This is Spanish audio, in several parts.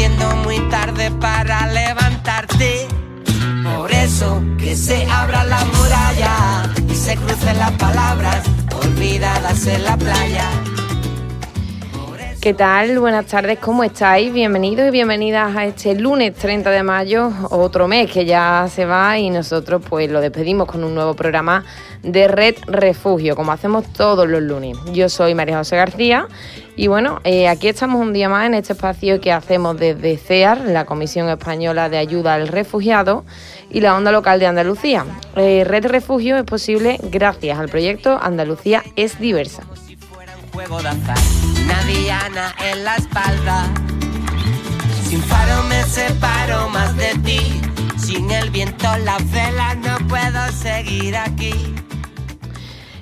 Haciendo muy tarde para levantarte. Por eso que se abra la muralla y se crucen las palabras olvidadas en la playa. ¿Qué tal? Buenas tardes, ¿cómo estáis? Bienvenidos y bienvenidas a este lunes 30 de mayo, otro mes que ya se va y nosotros pues lo despedimos con un nuevo programa de Red Refugio, como hacemos todos los lunes. Yo soy María José García y bueno, eh, aquí estamos un día más en este espacio que hacemos desde CEAR, la Comisión Española de Ayuda al Refugiado y la Onda Local de Andalucía. Eh, Red Refugio es posible gracias al proyecto Andalucía es diversa en. Sin faro me separo más de ti. Sin el viento no puedo seguir aquí.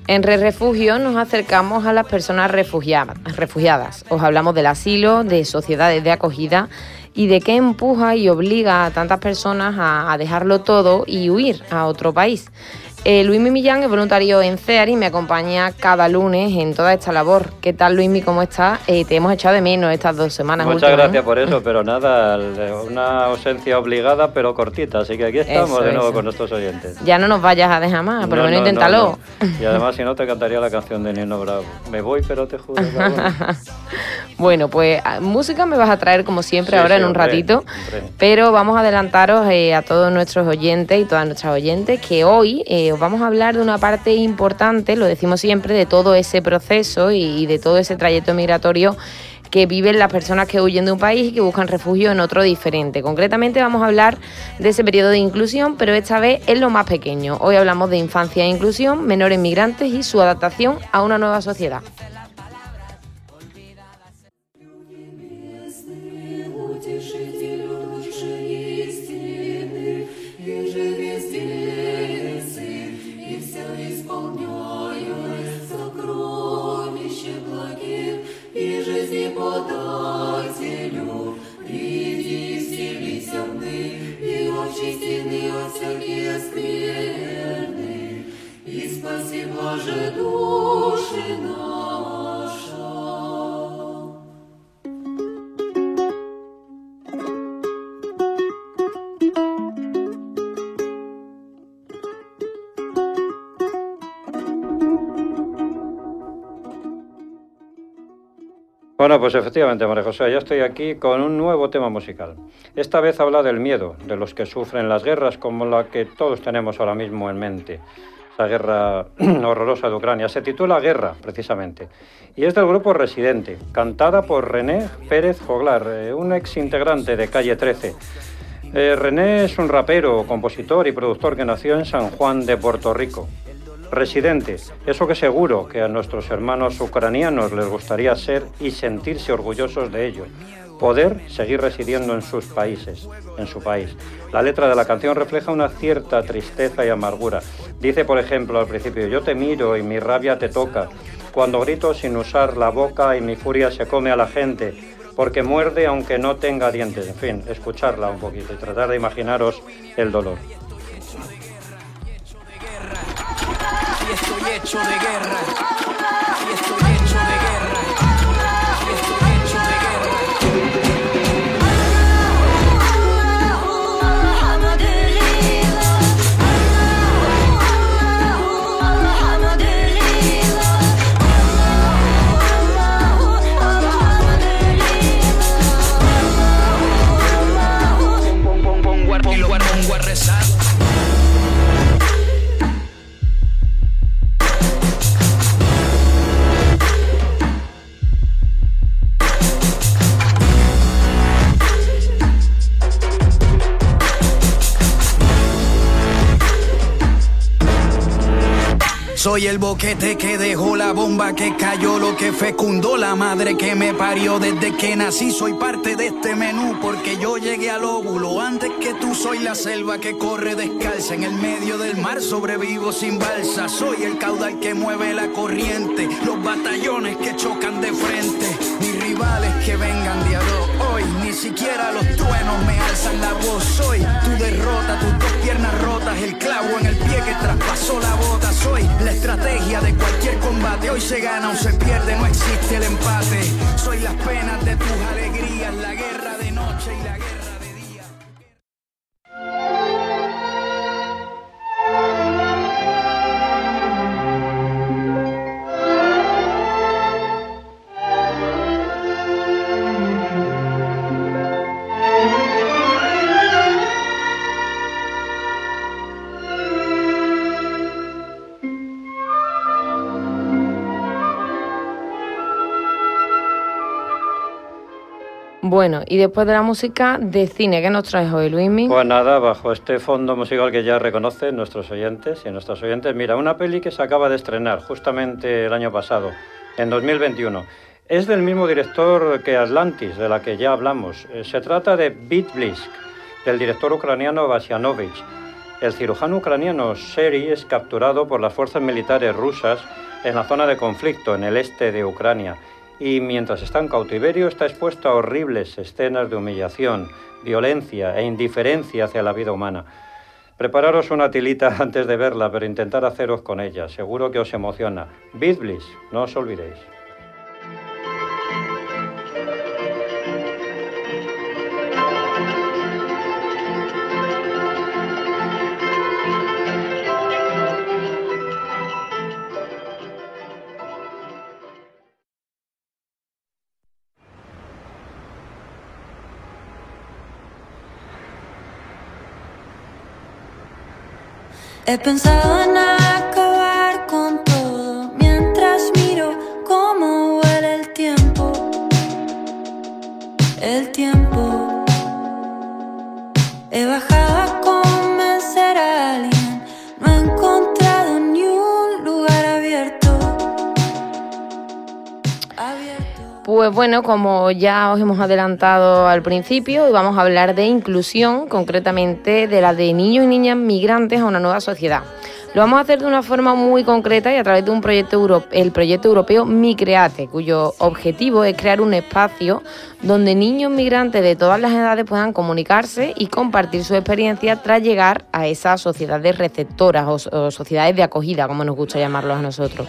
En Re Refugio nos acercamos a las personas refugiadas. Os hablamos del asilo, de sociedades de acogida y de qué empuja y obliga a tantas personas a dejarlo todo y huir a otro país. Eh, Luismi Millán es voluntario en CEAR y me acompaña cada lunes en toda esta labor. ¿Qué tal, Luismi? ¿Cómo estás? Eh, te hemos echado de menos estas dos semanas. Muchas gracias por eso, pero nada, una ausencia obligada pero cortita, así que aquí estamos de nuevo con nuestros oyentes. Ya no nos vayas a dejar más, por lo menos inténtalo. y además, si no, te cantaría la canción de Nino Bravo. Me voy, pero te juro. bueno, pues ah, música me vas a traer como siempre ahora en un ratito, pero vamos a adelantaros eh, a todos nuestros oyentes y todas nuestras oyentes que hoy vamos a hablar de una parte importante, lo decimos siempre, de todo ese proceso y de todo ese trayecto migratorio que viven las personas que huyen de un país y que buscan refugio en otro diferente. Concretamente vamos a hablar de ese periodo de inclusión, pero esta vez es lo más pequeño. Hoy hablamos de infancia e inclusión, menores migrantes y su adaptación a una nueva sociedad. Bueno, pues efectivamente, María José, ya estoy aquí con un nuevo tema musical. Esta vez habla del miedo, de los que sufren las guerras como la que todos tenemos ahora mismo en mente. Esa guerra horrorosa de Ucrania. Se titula Guerra, precisamente. Y es del grupo Residente, cantada por René Pérez Joglar, eh, un ex integrante de Calle 13. Eh, René es un rapero, compositor y productor que nació en San Juan de Puerto Rico residente. Eso que seguro que a nuestros hermanos ucranianos les gustaría ser y sentirse orgullosos de ello. Poder seguir residiendo en sus países, en su país. La letra de la canción refleja una cierta tristeza y amargura. Dice, por ejemplo, al principio, yo te miro y mi rabia te toca. Cuando grito sin usar la boca y mi furia se come a la gente, porque muerde aunque no tenga dientes. En fin, escucharla un poquito y tratar de imaginaros el dolor. estoy hecho de guerra. Soy el boquete que dejó la bomba que cayó, lo que fecundó la madre que me parió desde que nací. Soy parte de este menú porque yo llegué al óvulo antes que tú. Soy la selva que corre descalza en el medio del mar. Sobrevivo sin balsa. Soy el caudal que mueve la corriente, los batallones que chocan de frente. Mis rivales que vengan de ni siquiera los truenos me alzan la voz. Soy tu derrota, tus dos piernas rotas, el clavo en el pie que traspasó la bota. Soy la estrategia de cualquier combate. Hoy se gana o se pierde, no existe el empate. Soy las penas de tus alegrías, la guerra de noche y la guerra Bueno, y después de la música de cine, ¿qué nos traes hoy, Luismi? Pues nada, bajo este fondo musical que ya reconocen nuestros oyentes y nuestras oyentes, mira, una peli que se acaba de estrenar justamente el año pasado, en 2021. Es del mismo director que Atlantis, de la que ya hablamos. Eh, Se trata de Beat del director ucraniano Vasianovich. El cirujano ucraniano Seri es capturado por las fuerzas militares rusas en la zona de conflicto en el este de Ucrania y mientras está en cautiverio está expuesto a horribles escenas de humillación, violencia e indiferencia hacia la vida humana. Prepararos una tilita antes de verla, pero intentar haceros con ella. Seguro que os emociona. Bitbliss, no os olvidéis. He pensado en acabar Pues bueno, como ya os hemos adelantado al principio, vamos a hablar de inclusión, concretamente de la de niños y niñas migrantes a una nueva sociedad. Lo vamos a hacer de una forma muy concreta y a través de un proyecto euro- el proyecto europeo Micreate, cuyo objetivo es crear un espacio donde niños migrantes de todas las edades puedan comunicarse y compartir su experiencia tras llegar a esas sociedades receptoras o, o sociedades de acogida, como nos gusta llamarlos a nosotros.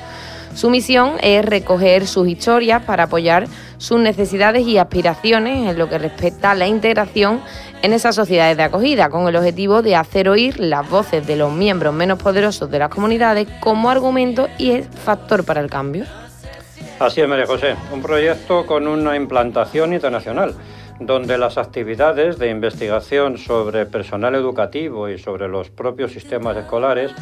Su misión es recoger sus historias para apoyar sus necesidades y aspiraciones en lo que respecta a la integración en esas sociedades de acogida, con el objetivo de hacer oír las voces de los miembros menos poderosos de las comunidades como argumento y es factor para el cambio. Así es, María José. Un proyecto con una implantación internacional, donde las actividades de investigación sobre personal educativo y sobre los propios sistemas escolares,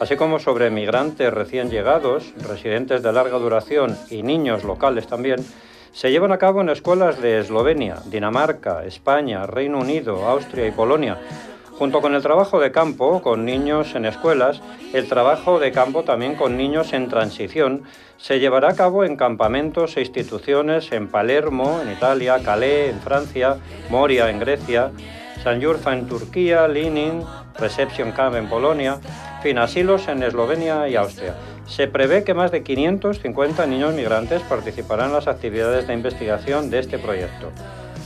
así como sobre migrantes recién llegados, residentes de larga duración y niños locales también, se llevan a cabo en escuelas de Eslovenia, Dinamarca, España, Reino Unido, Austria y Polonia. Junto con el trabajo de campo con niños en escuelas, el trabajo de campo también con niños en transición se llevará a cabo en campamentos e instituciones en Palermo, en Italia, Calais, en Francia, Moria, en Grecia, San Jurfa en Turquía, Linin, Reception Camp en Polonia, fin, asilos en Eslovenia y Austria. Se prevé que más de 550 niños migrantes participarán en las actividades de investigación de este proyecto.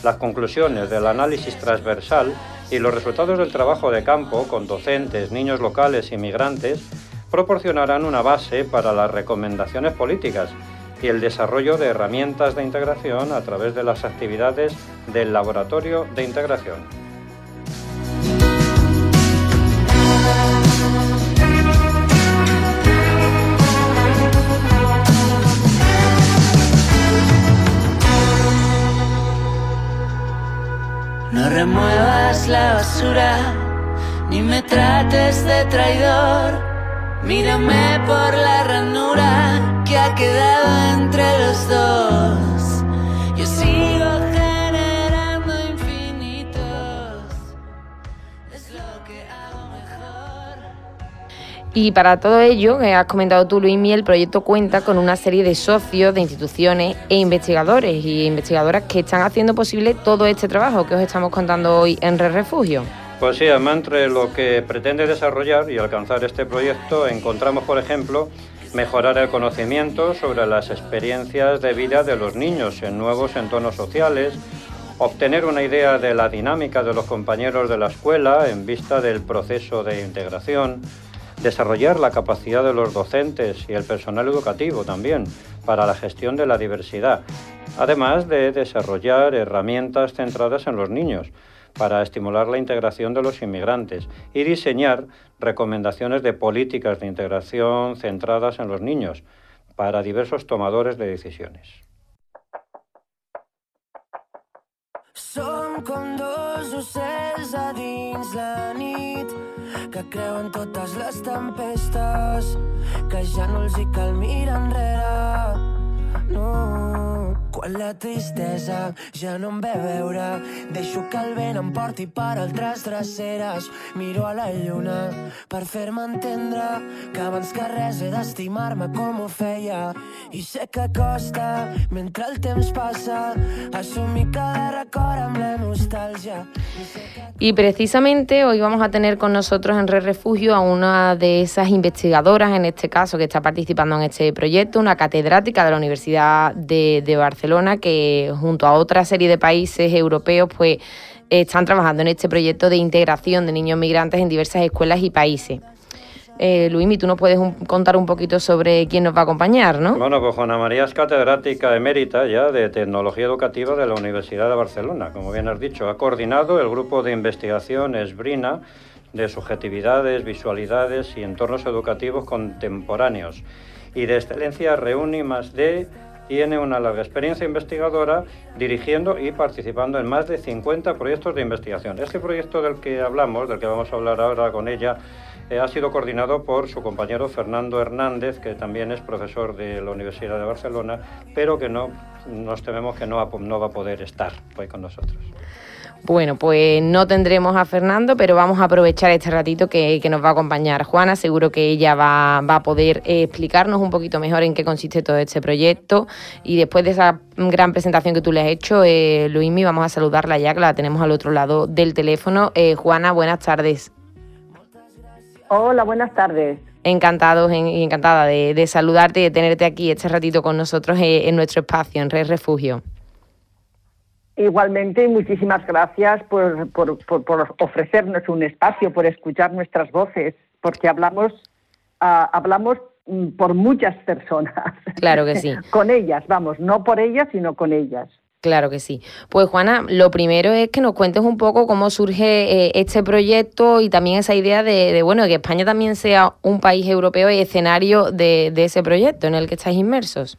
Las conclusiones del análisis transversal y los resultados del trabajo de campo con docentes, niños locales y migrantes proporcionarán una base para las recomendaciones políticas y el desarrollo de herramientas de integración a través de las actividades del Laboratorio de Integración. No remuevas la basura, ni me trates de traidor. Mírame por la ranura que ha quedado entre los dos. Y para todo ello, que has comentado tú, Luismi, el proyecto cuenta con una serie de socios, de instituciones e investigadores y investigadoras que están haciendo posible todo este trabajo que os estamos contando hoy en Re Refugio. Pues sí, además entre lo que pretende desarrollar y alcanzar este proyecto encontramos, por ejemplo, mejorar el conocimiento sobre las experiencias de vida de los niños en nuevos entornos sociales, obtener una idea de la dinámica de los compañeros de la escuela en vista del proceso de integración, desarrollar la capacidad de los docentes y el personal educativo también para la gestión de la diversidad, además de desarrollar herramientas centradas en los niños para estimular la integración de los inmigrantes y diseñar recomendaciones de políticas de integración centradas en los niños para diversos tomadores de decisiones. Dos a que creuen totes les tempestes que ja no els hi cal mirar enrere. No quan la tristesa ja no em ve veure deixo que el vent em porti per altres dreceres. Miro a la lluna per fer-me entendre que abans que res he d'estimar-me com ho feia. I sé que costa mentre el temps passa assumir cada record amb la nostàlgia. Y precisamente hoy vamos a tener con nosotros en Red Refugio a una de esas investigadoras, en este caso, que está participando en este proyecto, una catedrática de la Universidad de, de Barcelona, que junto a otra serie de países europeos, pues están trabajando en este proyecto de integración de niños migrantes en diversas escuelas y países. Eh, tú nos puedes contar un poquito sobre quién nos va a acompañar, ¿no? Bueno, pues Juana María es catedrática emérita ya de Tecnología Educativa de la Universidad de Barcelona, como bien has dicho. Ha coordinado el grupo de investigación ESBRINA de subjetividades, visualidades y entornos educativos contemporáneos. Y de excelencia Reuni más D tiene una larga experiencia investigadora dirigiendo y participando en más de 50 proyectos de investigación. Este proyecto del que hablamos, del que vamos a hablar ahora con ella, eh, ha sido coordinado por su compañero Fernando Hernández, que también es profesor de la Universidad de Barcelona, pero que no nos tememos que no no va a poder estar hoy con nosotros. Bueno, pues no tendremos a Fernando, pero vamos a aprovechar este ratito que, que nos va a acompañar Juana. Seguro que ella va, va a poder eh, explicarnos un poquito mejor en qué consiste todo este proyecto. Y después de esa gran presentación que tú le has hecho, eh, Luismi, vamos a saludarla ya, que la tenemos al otro lado del teléfono. Eh, Juana, buenas tardes. Hola, buenas tardes. Encantados en- y encantada de, de saludarte y de tenerte aquí este ratito con nosotros eh, en nuestro espacio, en Red Refugio. Igualmente, muchísimas gracias por, por, por- por ofrecernos un espacio, por escuchar nuestras voces, porque hablamos, ah, hablamos mm, por muchas personas. Claro que sí. con ellas, vamos, no por ellas, sino con ellas. Claro que sí. Pues Juana, lo primero es que nos cuentes un poco cómo surge eh, este proyecto y también esa idea de, de, bueno que España también sea un país europeo y escenario de, de ese proyecto en el que estáis inmersos.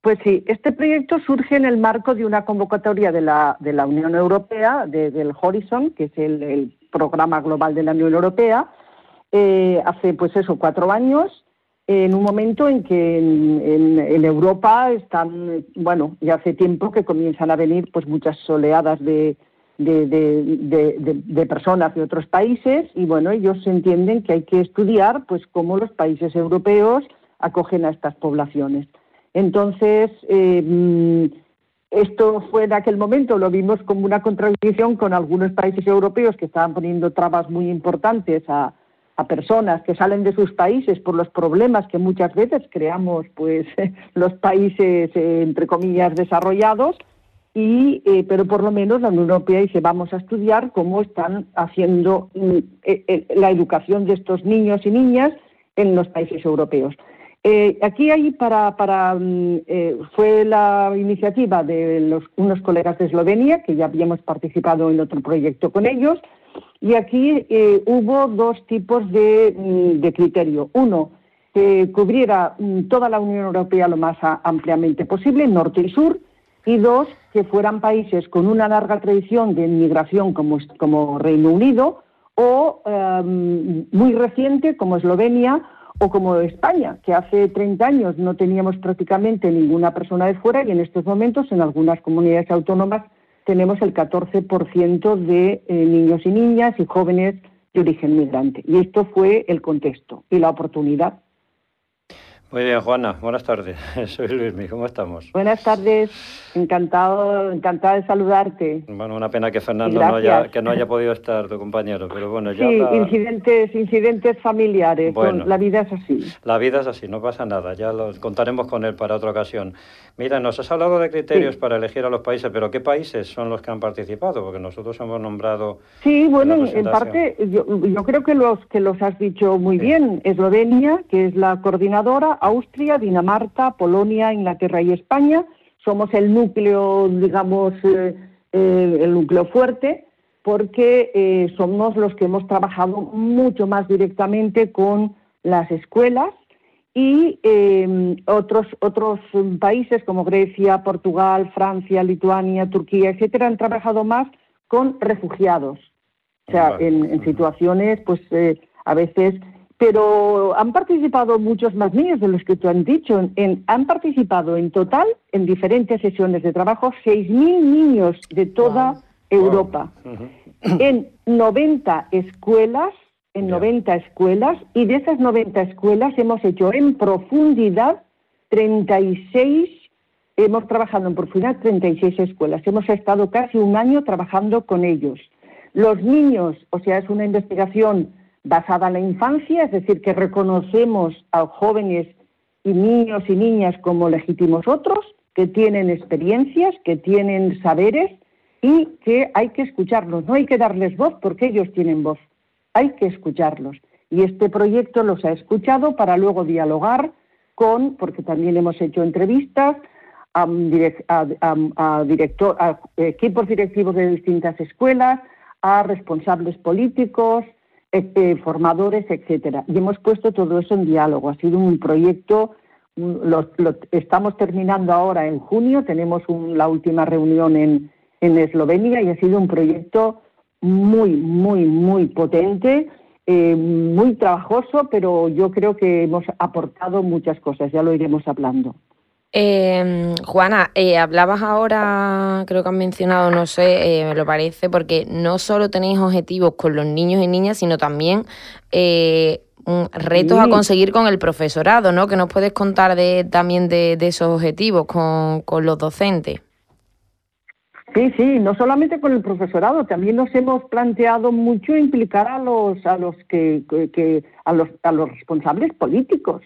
Pues sí, este proyecto surge en el marco de una convocatoria de la, de la Unión Europea, de- del Horizon, que es el, programa global de la Unión Europea, eh, hace pues eso, cuatro años, en un momento en que en, en- Europa están, bueno, ya hace tiempo que comienzan a venir pues muchas oleadas de- de personas de otros países y bueno, ellos entienden que hay que estudiar pues cómo los países europeos acogen a estas poblaciones. Entonces, eh, mm, esto fue en aquel momento, lo vimos como una contradicción con algunos países europeos que estaban poniendo trabas muy importantes a, personas que salen de sus países por los problemas que muchas veces creamos pues los países eh, entre comillas desarrollados y eh, pero por lo menos la Unión Europea dice vamos a estudiar cómo están haciendo mm, la educación de estos niños y niñas en los países europeos. Eh, aquí hay para, para mm, eh, fue la iniciativa de unos colegas de Eslovenia que ya habíamos participado en otro proyecto con ellos y aquí eh, hubo dos tipos de, mm, de criterio. Uno, que cubriera mm, toda la Unión Europea lo más ampliamente posible, norte y sur, y dos, que fueran países con una larga tradición de inmigración como, como Reino Unido o muy reciente como Eslovenia o como España, que hace 30 años no teníamos prácticamente ninguna persona de fuera y en estos momentos en algunas comunidades autónomas tenemos el 14% de eh, niños y niñas y jóvenes de origen migrante. Y esto fue el contexto y la oportunidad muy bien, Juana, buenas tardes. Soy Luis, ¿cómo estamos? Buenas tardes, encantado, encantada de saludarte. Bueno, una pena que Fernando no haya, que no haya podido estar, tu compañero, pero bueno, ya... Sí, incidentes, incidentes familiares, bueno, la vida es así. La vida es así, no pasa nada, ya contaremos con él para otra ocasión. Mira, nos has hablado de criterios para elegir a los países, pero ¿qué países son los que han participado? Porque nosotros hemos nombrado... Sí, bueno, en parte yo, creo que los, que los has dicho muy bien. Eslovenia, que es la coordinadora, Austria, Dinamarca, Polonia, Inglaterra y España. Somos el núcleo, digamos, eh, eh, el núcleo fuerte, porque eh, somos los que hemos trabajado mucho más directamente con las escuelas y otros otros países como Grecia, Portugal, Francia, Lituania, Turquía, etcétera, han trabajado más con refugiados, o sea, en, situaciones, pues a veces pero han participado muchos más niños de los que tú han dicho. han participado en total, en diferentes sesiones de trabajo, 6.000 niños de toda Europa, en 90 escuelas, en 90 escuelas, y de esas 90 escuelas hemos hecho en profundidad 36, hemos trabajado en profundidad 36 escuelas. Hemos estado casi un año trabajando con ellos. Los niños, o sea, es una investigación basada en la infancia, es decir, que reconocemos a jóvenes y niños y niñas como legítimos otros, que tienen experiencias, que tienen saberes y que hay que escucharlos. No hay que darles voz porque ellos tienen voz, hay que escucharlos. Y este proyecto los ha escuchado para luego dialogar con, porque también hemos hecho entrevistas a, a, director, a equipos directivos de distintas escuelas, a responsables políticos, este, formadores, etcétera. Y hemos puesto todo eso en diálogo. Ha sido un proyecto, lo, estamos terminando ahora en junio, tenemos la última reunión en, en Eslovenia y ha sido un proyecto muy, muy, muy potente, eh, muy trabajoso, pero yo creo que hemos aportado muchas cosas, ya lo iremos hablando. Eh, Juana, eh, hablabas ahora, creo que has mencionado, no sé, eh, me lo parece, porque no solo tenéis objetivos con los niños y niñas, sino también eh, retos a conseguir con el profesorado, ¿no? Que nos puedes contar de, también de, esos objetivos con, con, los docentes. Sí, sí, no solamente con el profesorado, también nos hemos planteado mucho implicar a los a los que, que a los a los responsables políticos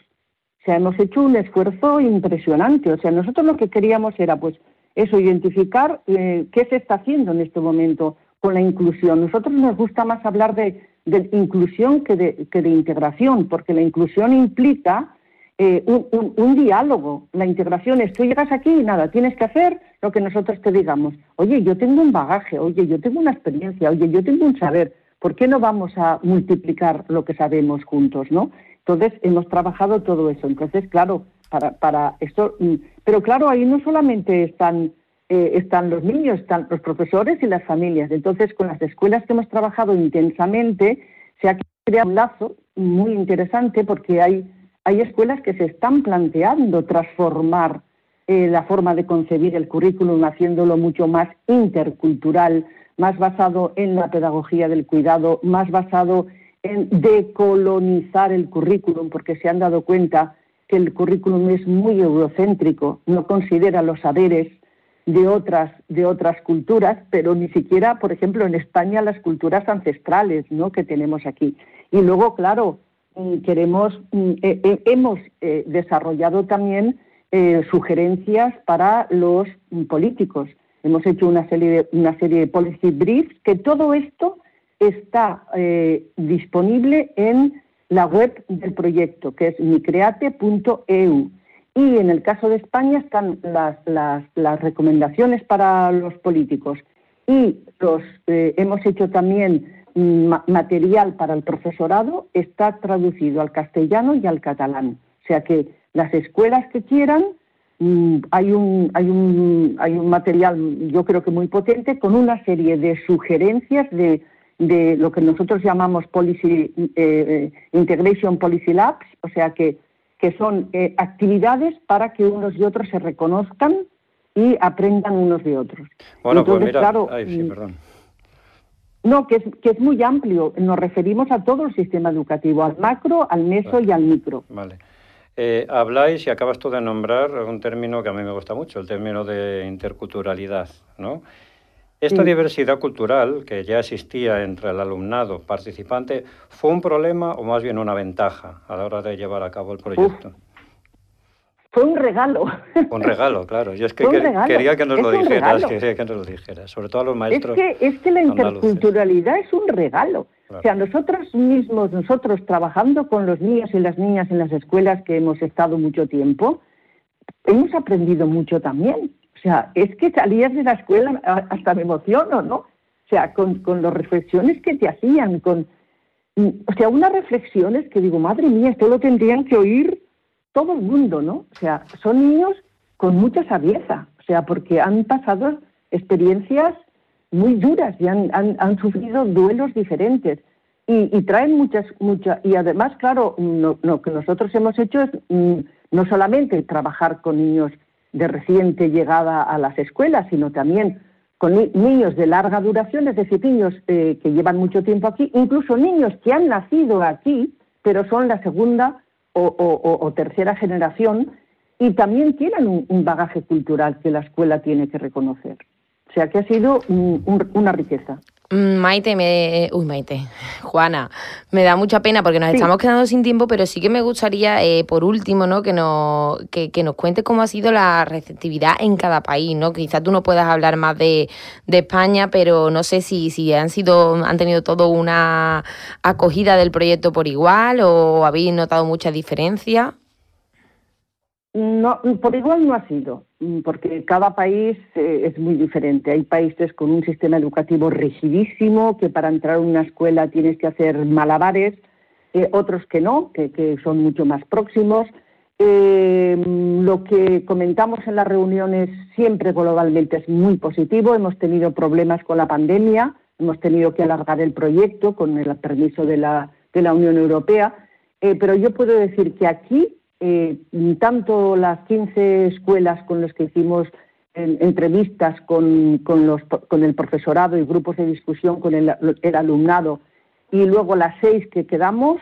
o sea, hemos hecho un esfuerzo impresionante. O sea, nosotros lo que queríamos era, pues, eso, identificar eh, qué se está haciendo en este momento con la inclusión. Nosotros nos gusta más hablar de, inclusión que de, que de, integración, porque la inclusión implica eh, un, diálogo. La integración es, tú llegas aquí y nada, tienes que hacer lo que nosotros te digamos. Oye, yo tengo un bagaje, oye, yo tengo una experiencia, oye, yo tengo un saber. ¿Por qué no vamos a multiplicar lo que sabemos juntos, no? Entonces, hemos trabajado todo eso. Entonces, claro, para, para esto, mm, pero claro, ahí no solamente están, eh, están los niños, están los profesores y las familias. Entonces, con las escuelas que hemos trabajado intensamente, se ha creado un lazo muy interesante porque hay, hay escuelas que se están planteando transformar eh, la forma de concebir el currículum, haciéndolo mucho más intercultural, más basado en la pedagogía del cuidado, más basado decolonizar el currículum, porque se han dado cuenta que el currículum es muy eurocéntrico, no considera los saberes de otras, de otras culturas, pero ni siquiera, por ejemplo, en España las culturas ancestrales ¿no? que tenemos aquí. Y luego, claro, mm, queremos, mm, eh, eh, hemos eh, desarrollado también sugerencias para los mm, políticos. Hemos hecho una serie de, una serie de policy briefs que todo esto está eh, disponible en la web del proyecto, que es micreate.eu. Y en el caso de España están las, las, recomendaciones para los políticos. Y los, eh, hemos hecho también material para el profesorado, está traducido al castellano y al catalán. O sea que las escuelas que quieran, mm, hay, un, hay, un, hay un material, yo creo que muy potente, con una serie de sugerencias de de lo que nosotros llamamos Policy eh, Integration Policy Labs, o sea que, que son eh, actividades para que unos y otros se reconozcan y aprendan unos de otros. Bueno, pues mira, claro, sí, mm, perdón. No, que es, que es muy amplio. Nos referimos a todo el sistema educativo, al macro, al meso y al micro. Vale. Eh, habláis y acabas tú de nombrar un término que a mí me gusta mucho, el término de interculturalidad, ¿no? Esta diversidad cultural que ya existía entre el alumnado participante, ¿fue un problema o más bien una ventaja a la hora de llevar a cabo el proyecto? fue un regalo. Un regalo, claro. Yo es que, quería que nos lo dijeras, quería que nos lo dijeras, sobre todo a los maestros. Es que, es que la interculturalidad es un regalo. O sea, nosotros mismos, nosotros trabajando con los niños y las niñas en las escuelas que hemos estado mucho tiempo, hemos aprendido mucho también. Sea, es que salías de la escuela, hasta me emociono, ¿no? O sea, con, con las reflexiones que te hacían, con... O sea, unas reflexiones que digo, madre mía, esto lo tendrían que oír todo el mundo, ¿no? O sea, son niños con mucha sabieza, o sea, porque han pasado experiencias muy duras y han, han, sufrido duelos diferentes y, traen muchas, muchas, y además, claro, lo que nosotros hemos hecho es mm, no solamente trabajar con niños de reciente llegada a las escuelas, sino también con niños de larga duración, es decir, niños eh, que llevan mucho tiempo aquí, incluso niños que han nacido aquí, pero son la segunda o, tercera generación y también tienen un, bagaje cultural que la escuela tiene que reconocer. O sea que ha sido una riqueza. Mm, Maite, me, uy Maite, Juana, me da mucha pena porque nos estamos quedando sin tiempo, pero sí que me gustaría, eh, por último, ¿no? que, nos, que, nos cuentes cómo ha sido la receptividad en cada país, ¿no? Quizás tú no puedas hablar más de, de España, pero no sé si, si han sido, han tenido todo una acogida del proyecto por igual o habéis notado mucha diferencia. No, por igual no ha sido, mm, porque cada país eh, es muy diferente. Hay países con un sistema educativo rigidísimo, que para entrar a una escuela tienes que hacer malabares, eh, otros que no, que, son mucho más próximos. Eh, lo que comentamos en las reuniones siempre globalmente es muy positivo. Hemos tenido problemas con la pandemia, hemos tenido que alargar el proyecto con el permiso de la, de la Unión Europea, pero yo puedo decir que aquí eh, tanto las 15 escuelas con las que hicimos entrevistas con, el profesorado y grupos de discusión con el, alumnado y luego las seis que quedamos,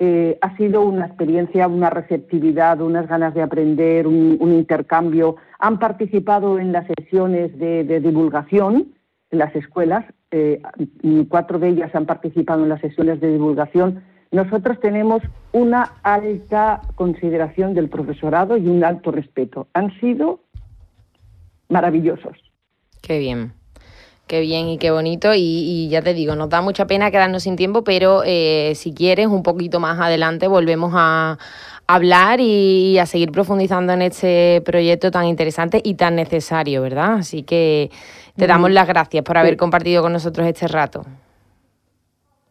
eh, ha sido una experiencia, una receptividad, unas ganas de aprender, un, intercambio. Han participado en las sesiones de, divulgación en las escuelas, eh, cuatro de ellas han participado en las sesiones de divulgación nosotros tenemos una alta consideración del profesorado y un alto respeto. Han sido maravillosos. Qué bien. Qué bien y qué bonito. Y, ya te digo, nos da mucha pena quedarnos sin tiempo, pero eh, si quieres, un poquito más adelante volvemos a hablar y a seguir profundizando en este proyecto tan interesante y tan necesario, ¿verdad? Así que te damos las gracias por haber compartido con nosotros este rato.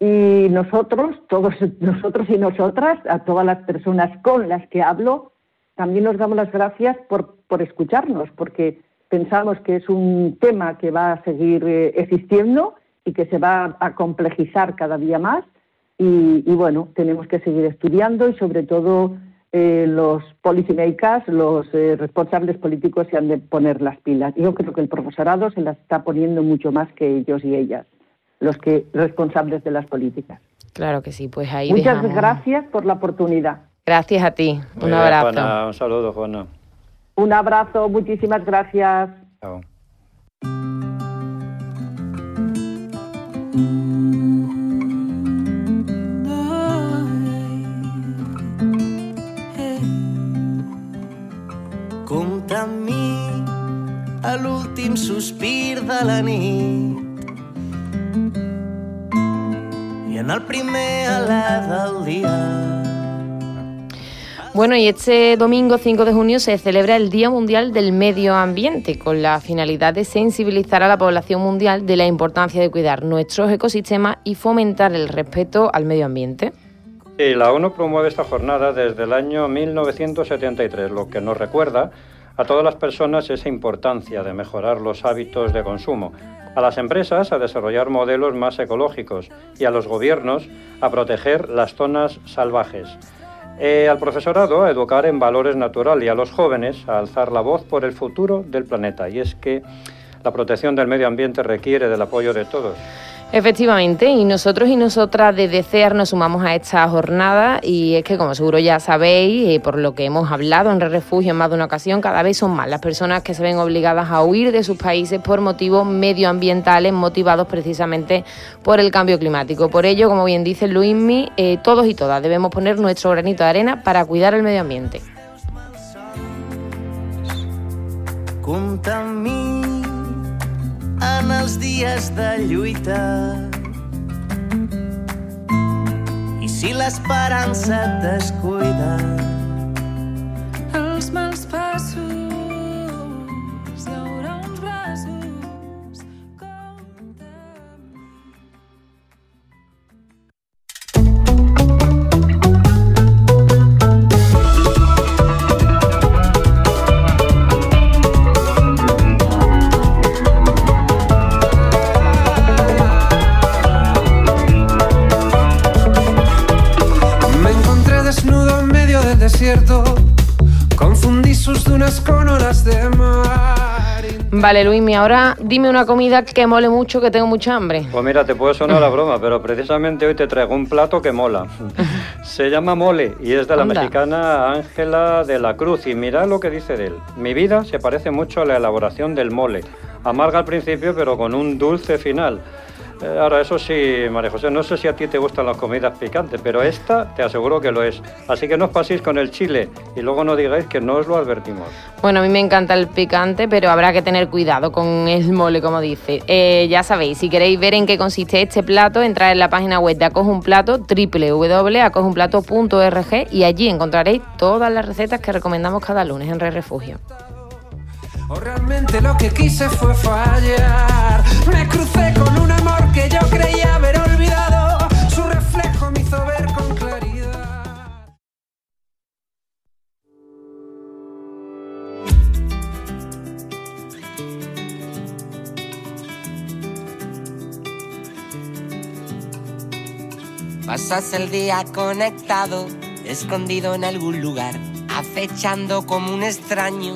Y nosotros, todos nosotros y nosotras, a todas las personas con las que hablo, también nos damos las gracias por, por escucharnos, porque pensamos que es un tema que va a seguir eh, existiendo y que se va a complejizar cada día más. Y, bueno, tenemos que seguir estudiando y sobre todo eh, los policymakers, los eh, responsables políticos se han de poner las pilas. Yo creo que el profesorado se las está poniendo mucho más que ellos y ellas los que responsables de las políticas. Claro que sí, pues ahí Muchas gracias por la oportunidad. Gracias a ti. un abrazo. un saludo, Juana. Un abrazo, muchísimas gracias. Chao. Compta al último suspir de la nit en el primer del día. Bueno, y este domingo 5 de junio se celebra el Día Mundial del Medio Ambiente, con la finalidad de sensibilizar a la población mundial de la importancia de cuidar nuestros ecosistemas y fomentar el respeto al medio ambiente. Sí, la ONU promueve esta jornada desde el año 1973, lo que nos recuerda a todas las personas esa importancia de mejorar los hábitos de consumo, a las empresas a desarrollar modelos más ecológicos y a los gobiernos a proteger las zonas salvajes. Eh, al profesorado a educar en valores naturales y a los jóvenes a alzar la voz por el futuro del planeta. Y es que la protección del medio ambiente requiere del apoyo de todos. Efectivamente, y nosotros y nosotras desde CEAR nos sumamos a esta jornada y es que como seguro ya sabéis, eh, por lo que hemos hablado en Refugio en más de una ocasión, cada vez son más las personas que se ven obligadas a huir de sus países por motivos medioambientales motivados precisamente por el cambio climático. Por ello, como bien dice Luismi, eh, todos y todas debemos poner nuestro granito de arena para cuidar el medio ambiente. En els dies de lluita. I si l'esperança et descuida, Vale, Luismi, ahora dime una comida que mole mucho, que tengo mucha hambre. Pues mira, te puede sonar la broma, pero precisamente hoy te traigo un plato que mola. Se llama mole y es de la mexicana Ángela de la Cruz. Y mira lo que dice de él. Mi vida se parece mucho a la elaboración del mole. Amarga al principio, pero con un dulce final. Eh, ahora, eso sí, María José, no sé si a ti te gustan las comidas picantes, pero esta te aseguro que lo es. Así que no os paséis con el chile y luego no digáis que no os lo advertimos. Bueno, a mí me encanta el picante, pero habrá que tener cuidado con el mole, como dice. Eh, ya sabéis, si queréis ver en qué consiste este plato, entrad en la página web de Acoge un Plato, y allí encontraréis todas las recetas que recomendamos cada lunes en Re Refugio. O realmente lo que quise fue fallar. Me crucé con un amor que yo creía haber olvidado. Su reflejo me hizo ver con claridad. Pasas el día conectado, escondido en algún lugar, acechando como un extraño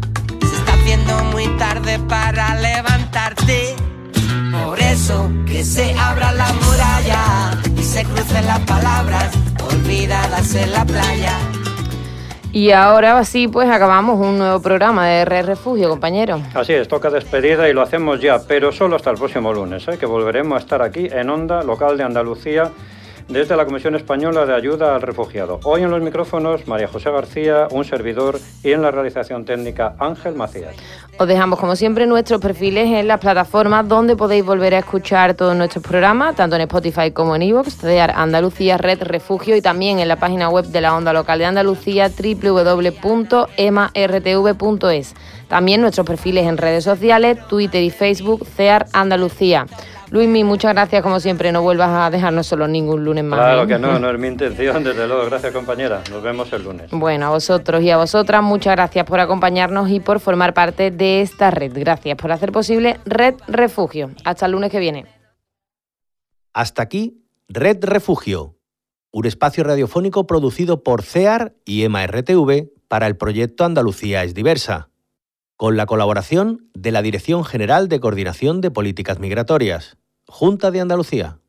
haciendo muy tarde para levantarte. Por eso que se abra la muralla y se crucen las palabras olvidadas en la playa. Y ahora sí, pues acabamos un nuevo programa de R Refugio, compañero. Así es, toca despedida y lo hacemos ya, pero solo hasta el próximo lunes, ¿eh? que volveremos a estar aquí en Onda Local de Andalucía desde la Comisión Española de Ayuda al Refugiado. Hoy en los micrófonos María José García, un servidor, y en la realización técnica Ángel Macías. Os dejamos como siempre nuestros perfiles en las plataformas donde podéis volver a escuchar todos nuestros programas, tanto en Spotify como en iVoox, de Andalucía Red Refugio y también en la página web de la Onda Local de Andalucía www.emartv.es. También nuestros perfiles en redes sociales, Twitter y Facebook, CEAR Andalucía. Luismi, muchas gracias como siempre. No vuelvas a dejarnos solo ningún lunes más. Claro ¿eh? que no, no es mi intención, desde luego. Gracias, compañera. Nos vemos el lunes. Bueno, a vosotros y a vosotras, muchas gracias por acompañarnos y por formar parte de esta red. Gracias por hacer posible Red Refugio. Hasta el lunes que viene. Hasta aquí, Red Refugio, un espacio radiofónico producido por CEAR y EMA-RTV para el proyecto Andalucía es diversa, con la colaboración de la Dirección General de Coordinación de Políticas Migratorias. Junta de Andalucía.